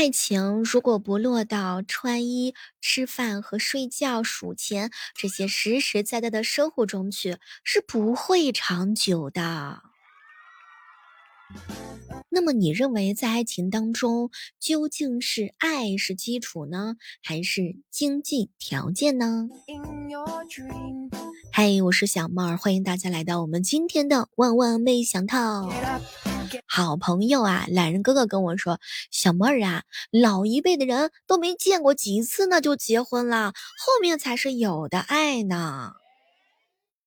爱情如果不落到穿衣、吃饭和睡觉、数钱这些实实在在的生活中去，是不会长久的。那么，你认为在爱情当中，究竟是爱是基础呢，还是经济条件呢？嗨，我是小妹儿，欢迎大家来到我们今天的万万没想到。好朋友啊，懒人哥哥跟我说，小妹儿啊，老一辈的人都没见过几次呢就结婚了，后面才是有的爱呢。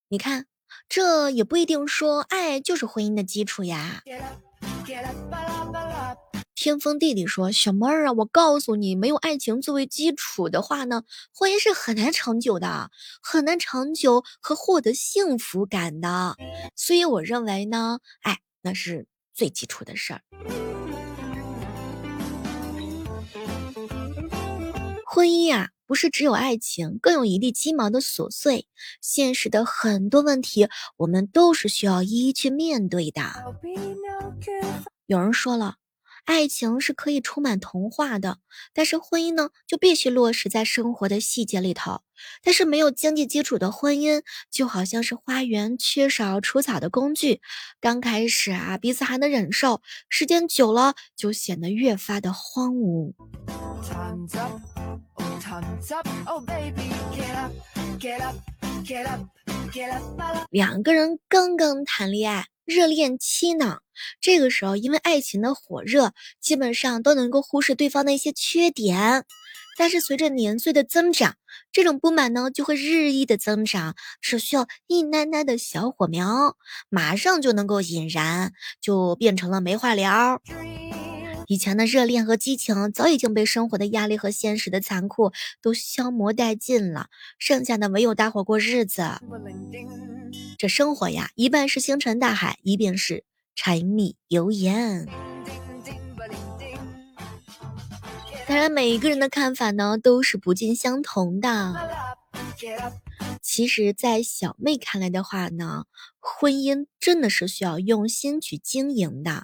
你看，这也不一定说爱就是婚姻的基础呀。天风弟弟说：“小妹儿啊，我告诉你，没有爱情作为基础的话呢，婚姻是很难长久的，很难长久和获得幸福感的。所以我认为呢，哎，那是最基础的事儿。婚姻啊，不是只有爱情，更有一地鸡毛的琐碎。现实的很多问题，我们都是需要一一去面对的。有人说了。”爱情是可以充满童话的，但是婚姻呢，就必须落实在生活的细节里头。但是没有经济基础的婚姻，就好像是花园缺少除草的工具。刚开始啊，彼此还能忍受，时间久了，就显得越发的荒芜。两个人刚刚谈恋爱。热恋期呢，这个时候因为爱情的火热，基本上都能够忽视对方的一些缺点。但是随着年岁的增长，这种不满呢就会日益的增长，只需要一奶奶的小火苗，马上就能够引燃，就变成了没话聊。以前的热恋和激情早已经被生活的压力和现实的残酷都消磨殆尽了，剩下的唯有搭伙过日子。这生活呀，一半是星辰大海，一边是柴米油盐。当然，每一个人的看法呢，都是不尽相同的。其实，在小妹看来的话呢，婚姻真的是需要用心去经营的。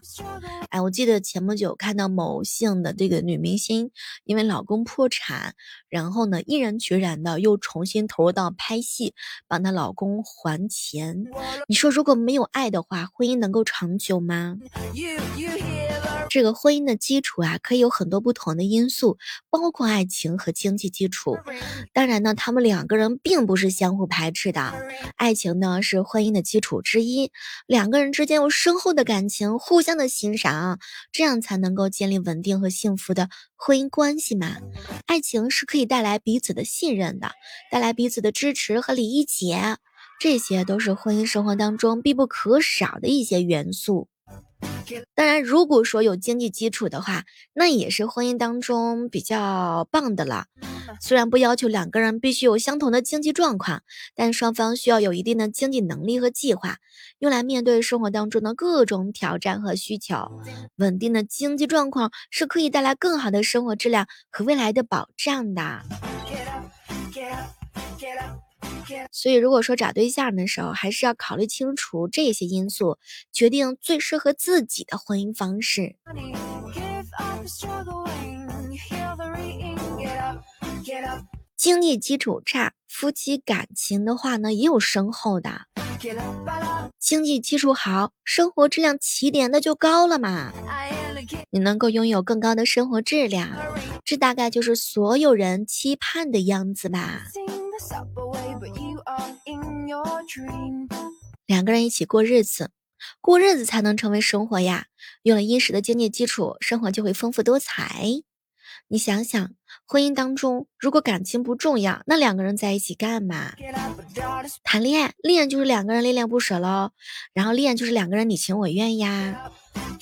哎，我记得前不久看到某姓的这个女明星，因为老公破产，然后呢，毅然决然的又重新投入到拍戏，帮她老公还钱。你说，如果没有爱的话，婚姻能够长久吗？这个婚姻的基础啊，可以有很多不同的因素，包括爱情和经济基础。当然呢，他们两个人并不是相互排斥的。爱情呢是婚姻的基础之一，两个人之间有深厚的感情，互相的欣赏，这样才能够建立稳定和幸福的婚姻关系嘛。爱情是可以带来彼此的信任的，带来彼此的支持和理解，这些都是婚姻生活当中必不可少的一些元素。当然，如果说有经济基础的话，那也是婚姻当中比较棒的了。虽然不要求两个人必须有相同的经济状况，但双方需要有一定的经济能力和计划，用来面对生活当中的各种挑战和需求。稳定的经济状况是可以带来更好的生活质量和未来的保障的。所以，如果说找对象的时候，还是要考虑清楚这些因素，决定最适合自己的婚姻方式。经济基础差，夫妻感情的话呢，也有深厚的；经济基础好，生活质量起点那就高了嘛。你能够拥有更高的生活质量，这大概就是所有人期盼的样子吧。两个人一起过日子，过日子才能成为生活呀。有了殷实的经济基础，生活就会丰富多彩。你想想，婚姻当中如果感情不重要，那两个人在一起干嘛？谈恋爱，恋就是两个人恋恋不舍喽。然后恋就是两个人你情我愿呀。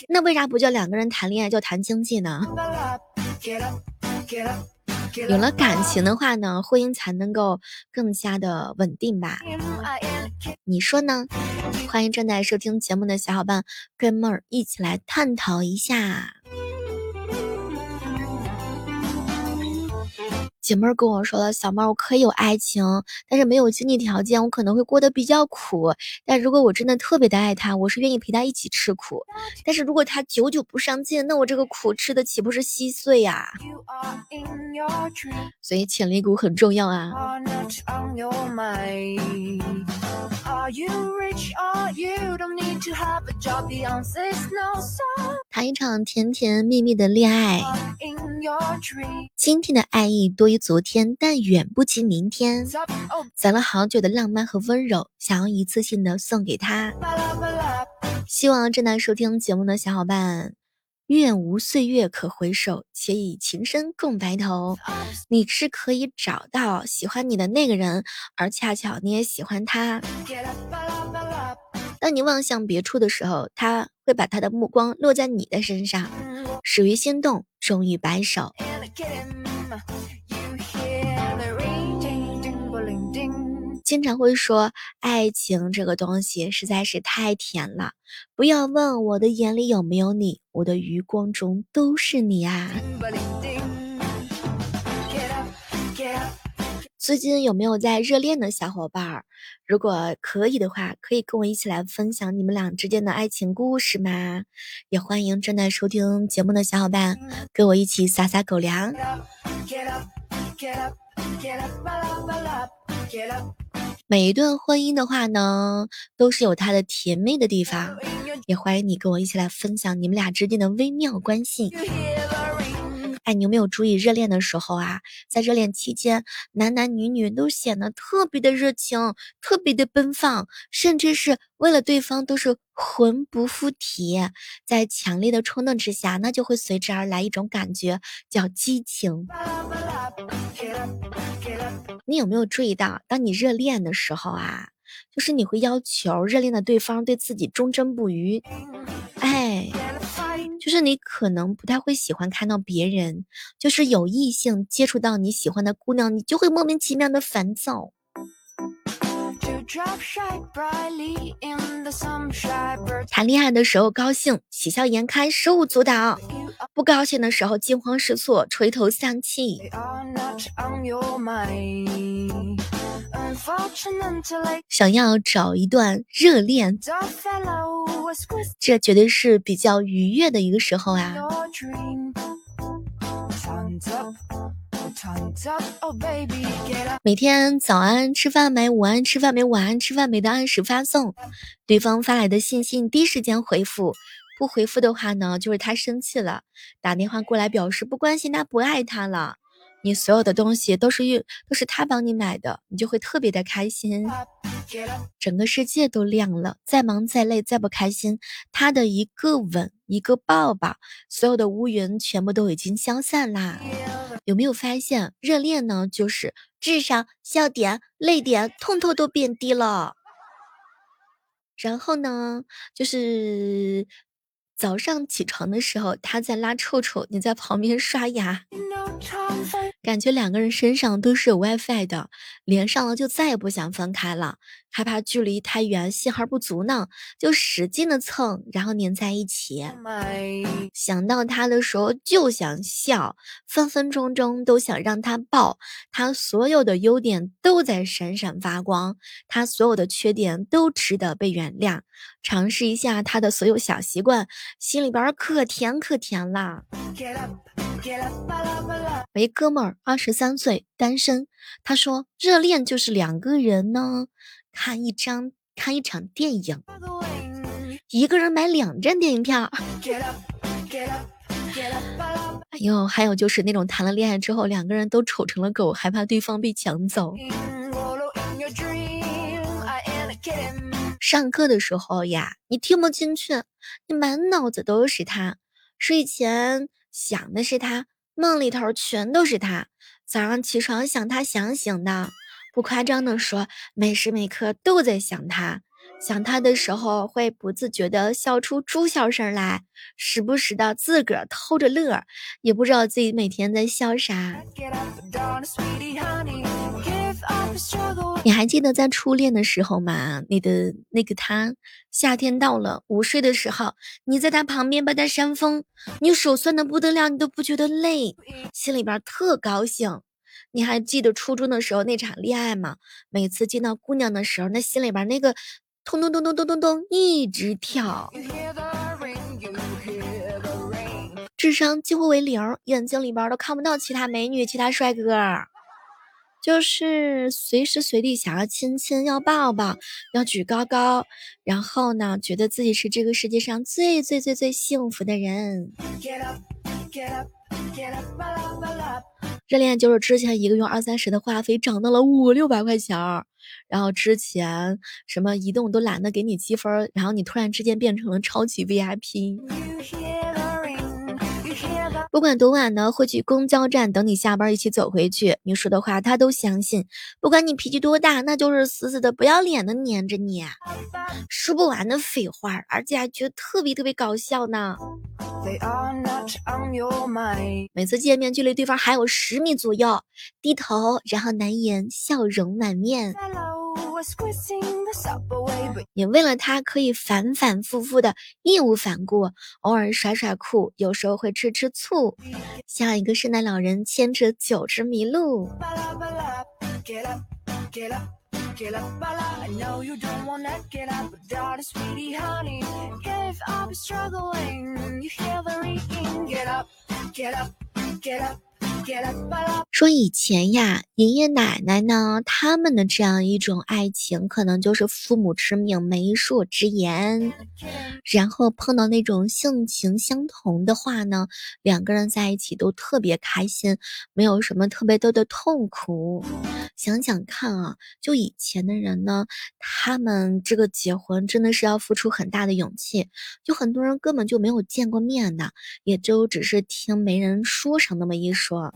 那为啥不叫两个人谈恋爱，叫谈经济呢？有了感情的话呢，婚姻才能够更加的稳定吧？你说呢？欢迎正在收听节目的小伙伴跟妹儿一起来探讨一下。姐妹儿跟我说了，小猫，我可以有爱情，但是没有经济条件，我可能会过得比较苦。但如果我真的特别的爱他，我是愿意陪他一起吃苦。但是如果他久久不上进，那我这个苦吃的岂不是稀碎呀？所以潜力股很重要啊。谈一场甜甜蜜蜜的恋爱，今天的爱意多于昨天，但远不及明天。攒了好久的浪漫和温柔，想要一次性的送给他。希望正在收听节目的小伙伴。愿无岁月可回首，且以情深共白头。你是可以找到喜欢你的那个人，而恰巧你也喜欢他。当你望向别处的时候，他会把他的目光落在你的身上。始于心动，终于白首。经常会说，爱情这个东西实在是太甜了。不要问我的眼里有没有你，我的余光中都是你啊。最近有没有在热恋的小伙伴儿？如果可以的话，可以跟我一起来分享你们俩之间的爱情故事吗？也欢迎正在收听节目的小伙伴跟我一起撒撒狗粮。每一段婚姻的话呢，都是有它的甜蜜的地方，也欢迎你跟我一起来分享你们俩之间的微妙关系。哎，你有没有注意热恋的时候啊，在热恋期间，男男女女都显得特别的热情，特别的奔放，甚至是为了对方都是魂不附体，在强烈的冲动之下，那就会随之而来一种感觉，叫激情。你有没有注意到，当你热恋的时候啊，就是你会要求热恋的对方对自己忠贞不渝，哎，就是你可能不太会喜欢看到别人，就是有异性接触到你喜欢的姑娘，你就会莫名其妙的烦躁。谈恋爱的时候高兴，喜笑颜开，手舞足蹈；不高兴的时候惊慌失措，垂头丧气。想要找一段热恋，这绝对是比较愉悦的一个时候啊。每天早安吃饭没？午安吃饭没？晚安吃饭没的按时发送，对方发来的信息第一时间回复，不回复的话呢，就是他生气了，打电话过来表示不关心他，不爱他了。你所有的东西都是运，都是他帮你买的，你就会特别的开心，整个世界都亮了。再忙再累再不开心，他的一个吻，一个抱抱，所有的乌云全部都已经消散啦。有没有发现，热恋呢，就是智商、笑点、泪点，通通都变低了。然后呢，就是早上起床的时候，他在拉臭臭，你在旁边刷牙。感觉两个人身上都是有 WiFi 的，连上了就再也不想分开了，害怕距离太远，信号不足呢，就使劲的蹭，然后粘在一起。想到他的时候就想笑，分分钟钟都想让他抱。他所有的优点都在闪闪发光，他所有的缺点都值得被原谅。尝试一下他的所有小习惯，心里边可甜可甜啦。我一哥们儿，二十三岁，单身。他说，热恋就是两个人呢，看一张看一场电影，一个人买两张电影票。哎呦，还有就是那种谈了恋爱之后，两个人都丑成了狗，害怕对方被抢走。上课的时候呀，你听不进去，你满脑子都是他。睡前。想的是他，梦里头全都是他。早上起床想他想醒的，不夸张的说，每时每刻都在想他。想他的时候会不自觉的笑出猪笑声来，时不时的自个儿偷着乐，也不知道自己每天在笑啥。你还记得在初恋的时候吗？你的那个他，夏天到了，午睡的时候，你在他旁边帮他扇风，你手酸的不得了，你都不觉得累，心里边特高兴。你还记得初中的时候那场恋爱吗？每次见到姑娘的时候，那心里边那个咚咚咚咚咚咚咚一直跳，智商几乎为零，眼睛里边都看不到其他美女、其他帅哥。就是随时随地想要亲亲，要抱抱，要举高高，然后呢，觉得自己是这个世界上最最最最幸福的人。热恋就是之前一个月二三十的话费涨到了五六百块钱儿，然后之前什么移动都懒得给你积分，然后你突然之间变成了超级 VIP。不管多晚呢，会去公交站等你下班，一起走回去。你说的话他都相信。不管你脾气多大，那就是死死的不要脸的黏着你，说不完的废话，而且还觉得特别特别搞笑呢。每次见面距离对方还有十米左右，低头，然后难掩笑容满面。也为了他可以反反复复的义无反顾，偶尔耍耍酷，有时候会吃吃醋，像一个圣诞老人牵着九只麋鹿。说以前呀，爷爷奶奶呢，他们的这样一种爱情，可能就是父母之命，媒妁之言。然后碰到那种性情相同的话呢，两个人在一起都特别开心，没有什么特别多的痛苦。想想看啊，就以前的人呢，他们这个结婚真的是要付出很大的勇气，就很多人根本就没有见过面的，也就只是听媒人说上那么一说。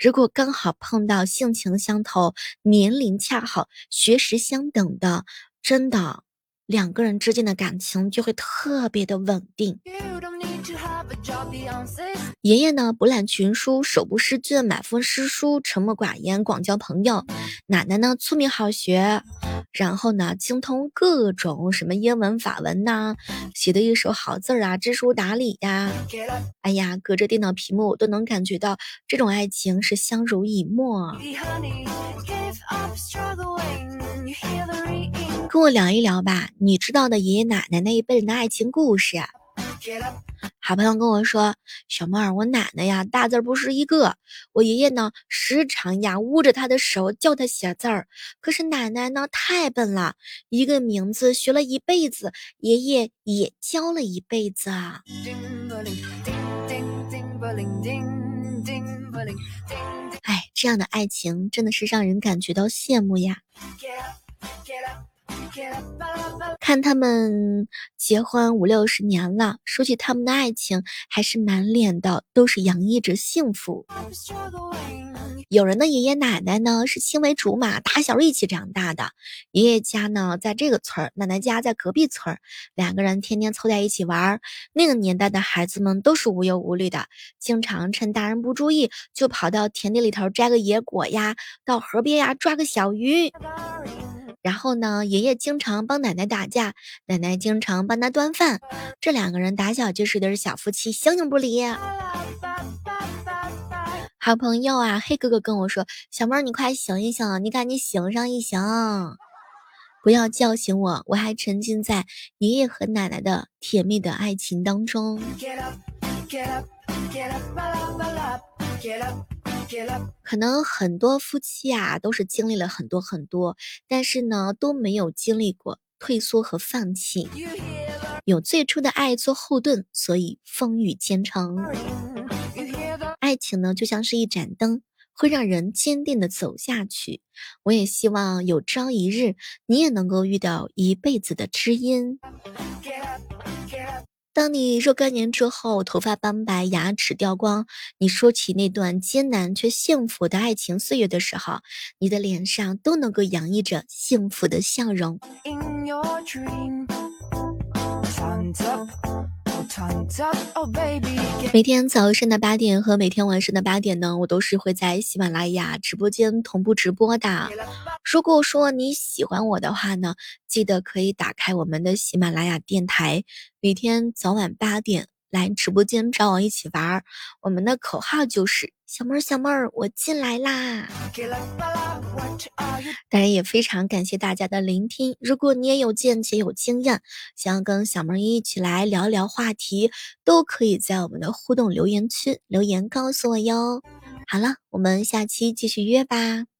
如果刚好碰到性情相投、年龄恰好、学识相等的，真的，两个人之间的感情就会特别的稳定。爷爷呢，博览群书，手不释卷，满腹诗书，沉默寡言，广交朋友。奶奶呢，聪明好学，然后呢，精通各种什么英文、法文呐，写的一手好字儿啊，知书达理呀。哎呀，隔着电脑屏幕，我都能感觉到这种爱情是相濡以沫。跟我聊一聊吧，你知道的爷爷奶奶那一辈人的爱情故事。好朋友跟我说：“小妹儿，我奶奶呀，大字不识一个。我爷爷呢，时常呀捂着他的手教他写字儿。可是奶奶呢，太笨了，一个名字学了一辈子，爷爷也教了一辈子啊。哎，这样的爱情真的是让人感觉到羡慕呀。”看他们结婚五六十年了，说起他们的爱情，还是满脸的都是洋溢着幸福。有人的爷爷奶奶呢是青梅竹马，打小一起长大的。爷爷家呢在这个村儿，奶奶家在隔壁村儿，两个人天天凑在一起玩。那个年代的孩子们都是无忧无虑的，经常趁大人不注意，就跑到田地里头摘个野果呀，到河边呀抓个小鱼。然后呢，爷爷经常帮奶奶打架，奶奶经常帮他端饭，这两个人打小就是对小夫妻，形影不离。好朋友啊，黑哥哥跟我说：“小妹儿，你快醒一醒，你赶紧醒上一醒，不要叫醒我，我还沉浸在爷爷和奶奶的甜蜜的爱情当中。”可能很多夫妻啊，都是经历了很多很多，但是呢，都没有经历过退缩和放弃。有最初的爱做后盾，所以风雨兼程。爱情呢，就像是一盏灯，会让人坚定的走下去。我也希望有朝一日，你也能够遇到一辈子的知音。当你若干年之后头发斑白、牙齿掉光，你说起那段艰难却幸福的爱情岁月的时候，你的脸上都能够洋溢着幸福的笑容。每天早上的八点和每天晚上的八点呢，我都是会在喜马拉雅直播间同步直播的。如果说你喜欢我的话呢，记得可以打开我们的喜马拉雅电台，每天早晚八点。来直播间找我一起玩儿。我们的口号就是“小妹儿，小妹儿，我进来啦”。当然也非常感谢大家的聆听。如果你也有见解、有经验，想要跟小妹儿一起来聊聊话题，都可以在我们的互动留言区留言告诉我哟。好了，我们下期继续约吧。